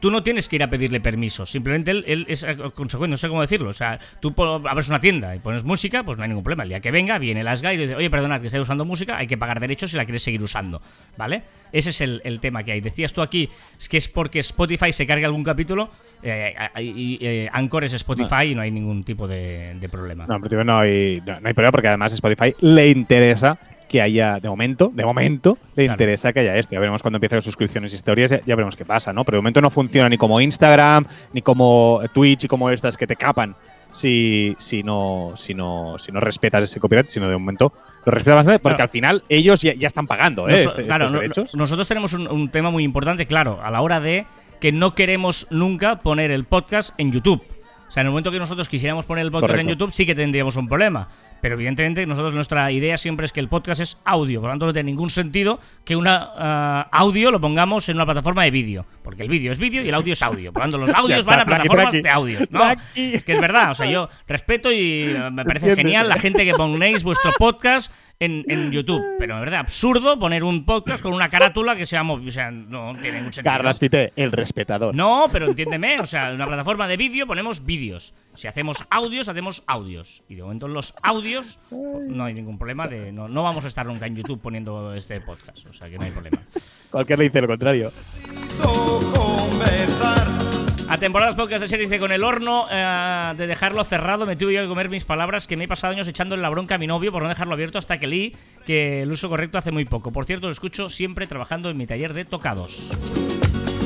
Tú no tienes que ir a pedirle permiso, simplemente él, él es consecuente, no sé cómo decirlo. O sea, tú abres una tienda y pones música, pues no hay ningún problema. El día que venga, viene la SGAE y dice, oye, perdonad que estáis usando música, hay que pagar derechos si la quieres seguir usando, ¿vale? Ese es el, el tema que hay. Decías tú aquí es que es porque Spotify se carga algún capítulo, eh, y eh, Anchor es Spotify y no hay ningún tipo de, de problema. No, en principio no hay, no, no hay problema porque además a Spotify le interesa que haya, de momento, de momento, le Claro. interesa que haya esto. Ya veremos cuando empiecen las suscripciones y historias, ya, ya veremos qué pasa, ¿no? Pero de momento no funciona ni como Instagram, ni como Twitch y como estas que te capan si, si, no, si, no, si no respetas ese copyright, sino de momento lo respetas bastante porque Claro. al final ellos ya, ya están pagando ¿eh? Este- claro, estos no- derechos. no- nosotros tenemos un, un tema muy importante, claro, a la hora de que no queremos nunca poner el podcast en YouTube. O sea, en el momento que nosotros quisiéramos poner el podcast en. YouTube, sí que tendríamos un problema. Pero evidentemente, nosotros nuestra idea siempre es que el podcast es audio. Por lo tanto, no tiene ningún sentido que un audio lo pongamos en una plataforma de vídeo. Porque el vídeo es vídeo y el audio es audio. Por lo tanto, los [laughs] audios está, van a plataformas de audio. No, es que es verdad. O sea, yo [laughs] respeto y eh, me parece genial la gente que ponéis vuestro podcast en, en YouTube. Pero de verdad, absurdo poner un podcast con una carátula que sea. O sea, no tiene ningún sentido. Carlas Fite, el respetador. No, pero entiéndeme, o sea, en una plataforma de vídeo ponemos vídeos. Si hacemos audios, hacemos audios. Y de momento en los audios no hay ningún problema de. No, no vamos a estar nunca en YouTube poniendo este podcast. O sea que no hay problema. Cualquier le dice lo contrario. A temporadas podcast de series de con el horno, eh, de dejarlo cerrado, me tuve yo que comer mis palabras que me he pasado años echándole la bronca a mi novio por no dejarlo abierto hasta que leí que el uso correcto hace muy poco. Por cierto, lo escucho siempre trabajando en mi taller de tocados.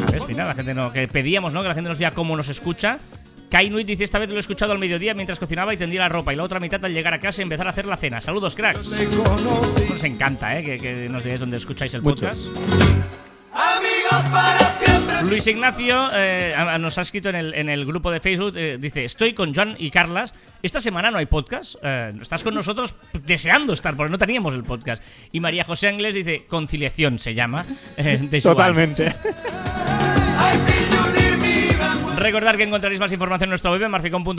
A ver, mira, la gente no, que pedíamos, ¿no? Que la gente nos diga cómo nos escucha. Kainuit dice, esta vez lo he escuchado al mediodía mientras cocinaba y tendía la ropa y la otra mitad al llegar a casa y empezar a hacer la cena. Saludos, cracks. Nos encanta, ¿eh? Que, que nos digáis dónde escucháis el Mucho. podcast. Amigos para siempre. Luis Ignacio eh, nos ha escrito en el, en el grupo de Facebook, eh, dice, estoy con Joan y Carlas, esta semana no hay podcast, eh, estás con nosotros deseando estar, porque no teníamos el podcast. Y María José Ángeles dice, conciliación se llama. eh, de Joan. Totalmente. [laughs] Recordar que encontraréis más información en nuestro web en marficon.com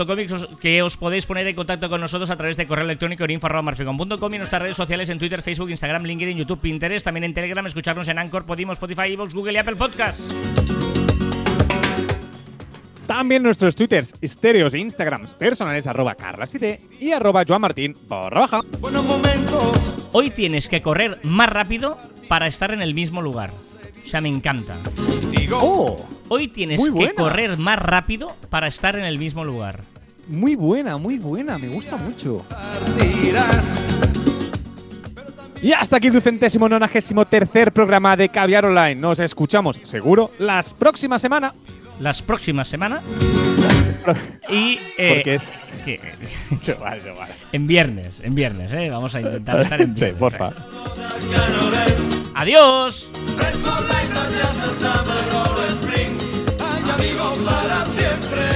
que os- podéis poner en contacto con nosotros a través de correo electrónico en info.marficon.com y en nuestras redes sociales en Twitter, Facebook, Instagram, LinkedIn, YouTube, Pinterest, también en Telegram, escucharnos en Anchor, Podimo, Spotify, Evox, Google y Apple Podcasts. También nuestros twitters, estéreos e instagrams personales arroba carlasfite y arroba joanmartin barra baja. buenos momentos. Hoy tienes que correr más rápido para estar en el mismo lugar. O sea, me encanta. ¡Oh! Hoy tienes Muy que buena. correr más rápido para estar en el mismo lugar. Muy buena, muy buena, me gusta mucho. Y hasta aquí el ducentésimo nonagésimo tercer programa de Caviar Online. Nos escuchamos, seguro, las próximas semanas. Las próximas semanas y eh, Porque es. que- Se vale, se vale. en viernes, en viernes, ¿eh? Vamos a intentar estar en [laughs] Sí, viernes. porfa. Adiós. Just a summer or a spring. Ay, amigos para siempre.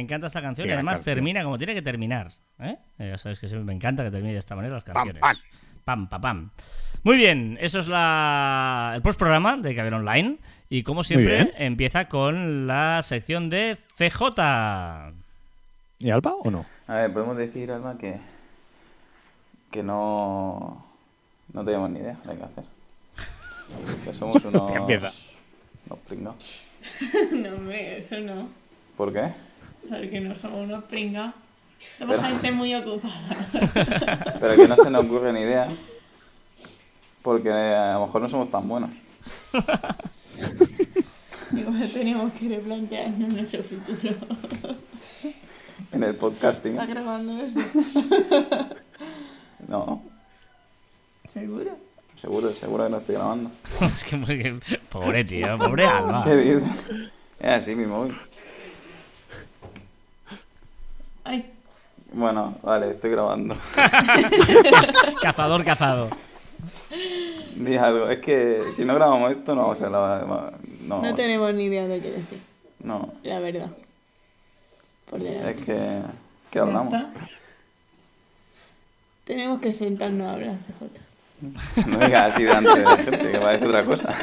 Me encanta esta canción Qué y además canción. termina como tiene que terminar. ¿eh? Eh, Ya sabes que siempre me encanta que termine de esta manera las canciones. pam. Pam, pam, pam. Muy bien, eso es la... el postprograma de Caber Online. Y como siempre, empieza con la sección de CJ. ¿Y Alba o no? A ver, podemos decir, Alma, que, que no, no tenemos ni idea de qué hacer. [laughs] Que somos unos, Hostia, empieza. unos. [laughs] No, hombre, eso no. ¿Por qué? Porque no somos unos pringas. Somos Pero- gente muy ocupada. [laughs] [laughs] Pero que no se nos ocurre ni idea. Porque a lo mejor no somos tan buenos. [laughs] Igual tenemos que replantearnos nuestro futuro. En el podcasting. ¿Estás grabando esto? No, ¿Seguro? seguro, seguro que no estoy grabando. es que muy- pobre tío, pobre alma. ¿Qué dices? Es así mi móvil. Ay, Bueno, vale, estoy grabando. [laughs] Cazador, cazado. Di algo. Es que si no grabamos esto, no vamos a grabar. No, no tenemos ni idea de qué decir, no. la verdad. Por delante. Es que. ¿Qué hablamos? Tenemos que sentarnos a hablar, CJ. No digas así delante de la gente, que parece otra cosa. [laughs]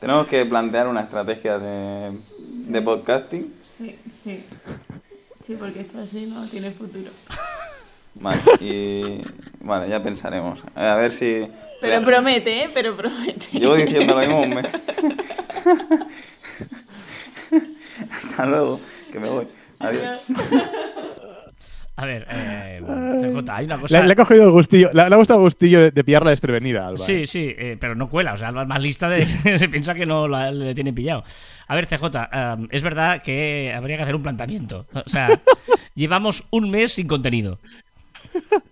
Tenemos que plantear una estrategia de, de podcasting. Sí, sí. Sí, porque esto así no tiene futuro. Vale, y. Vale, ya pensaremos. A ver si. Pero promete, ¿eh? Pero promete. Llevo diciendo lo mismo un mes. [laughs] Hasta luego, que me voy. Adiós. A ver, eh, CJ, hay una cosa. Le, le ha cogido el gustillo, le, le ha gustado el gustillo de, de pillarla desprevenida, Alba. Sí, ¿eh? sí, eh, pero no cuela. O sea, Alba es más lista de. [laughs] se piensa que no la- le tiene pillado. A ver, CJ, um, es verdad que habría que hacer un planteamiento. O sea, [laughs] llevamos un mes sin contenido.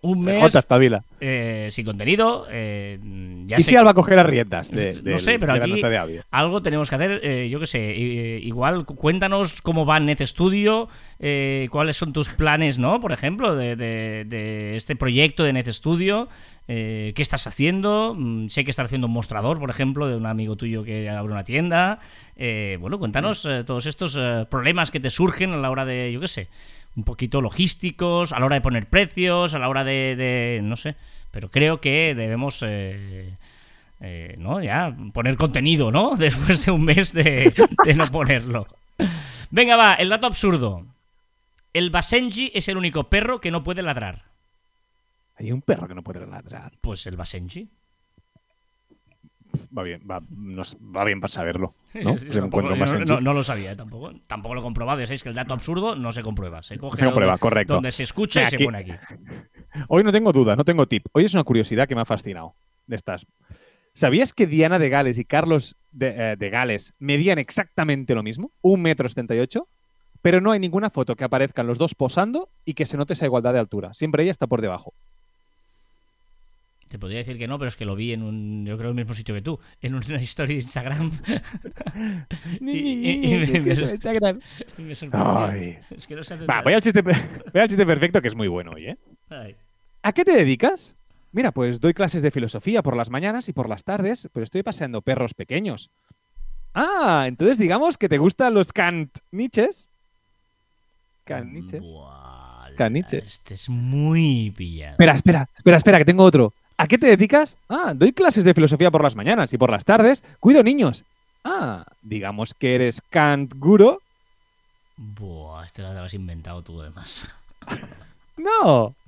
Un mes Jota, espabila. eh, sin contenido. eh, ya ¿Y sé si Alba coge las riendas de, no del- sé, pero de la aquí de algo tenemos que hacer. eh, yo qué sé, eh, igual cu- cuéntanos cómo va Net Studio, eh, cuáles son tus planes, ¿no? Por ejemplo, de, de- de este proyecto de Net Studio, qué estás haciendo. Mm, sé que estás haciendo un mostrador, por ejemplo, de un amigo tuyo que abre una tienda. Eh, bueno, cuéntanos todos estos problemas que te surgen a la hora de, yo qué sé, un poquito logísticos, a la hora de poner precios, a la hora de, de- no sé. Pero creo que debemos eh, eh, ¿no? Ya, poner contenido, ¿no? [laughs] Después de un mes de, de no ponerlo. Venga, va, el dato absurdo. El Basenji es el único perro que no puede ladrar. Hay un perro que no puede ladrar. Pues el Basenji. Va bien, va, nos- va bien para saberlo. ¿no? Tampoco- más no, no- lo sabía, ¿eh? tampoco. Tampoco lo he comprobado. Sabéis que el dato absurdo no se comprueba. Se coge Se comprueba, donde, correcto. donde se escucha y se pone aquí. [laughs] Hoy no tengo duda, no tengo tip. Hoy es una curiosidad que me ha fascinado de estas. ¿Sabías que Diana de Gales y Carlos de, eh, de Gales medían exactamente lo mismo? Un metro setenta y ocho. Pero no hay ninguna foto que aparezcan los dos posando y que se note esa igualdad de altura. Siempre ella está por debajo. Te podría decir que no, pero es que lo vi en un, yo creo, el mismo sitio que tú, en una [laughs] historia de Instagram. Y- me- sorprendió. Ay. Es que no se hace Va, voy al, chiste, pe- [laughs] voy al chiste perfecto que es muy bueno hoy, ¿eh? Ay. ¿A qué te dedicas? Mira, pues doy clases de filosofía por las mañanas y por las tardes, pero estoy paseando perros pequeños. Ah, entonces digamos que te gustan los caniches. Caniches. Buah, Caniches. Este es muy pillado. Espera, espera, espera, espera, que tengo otro. ¿A qué te dedicas? Ah, doy clases de filosofía por las mañanas y por las tardes cuido niños. Ah, digamos que eres Kant Guru. Buah, este lo has inventado tú además. [laughs] No,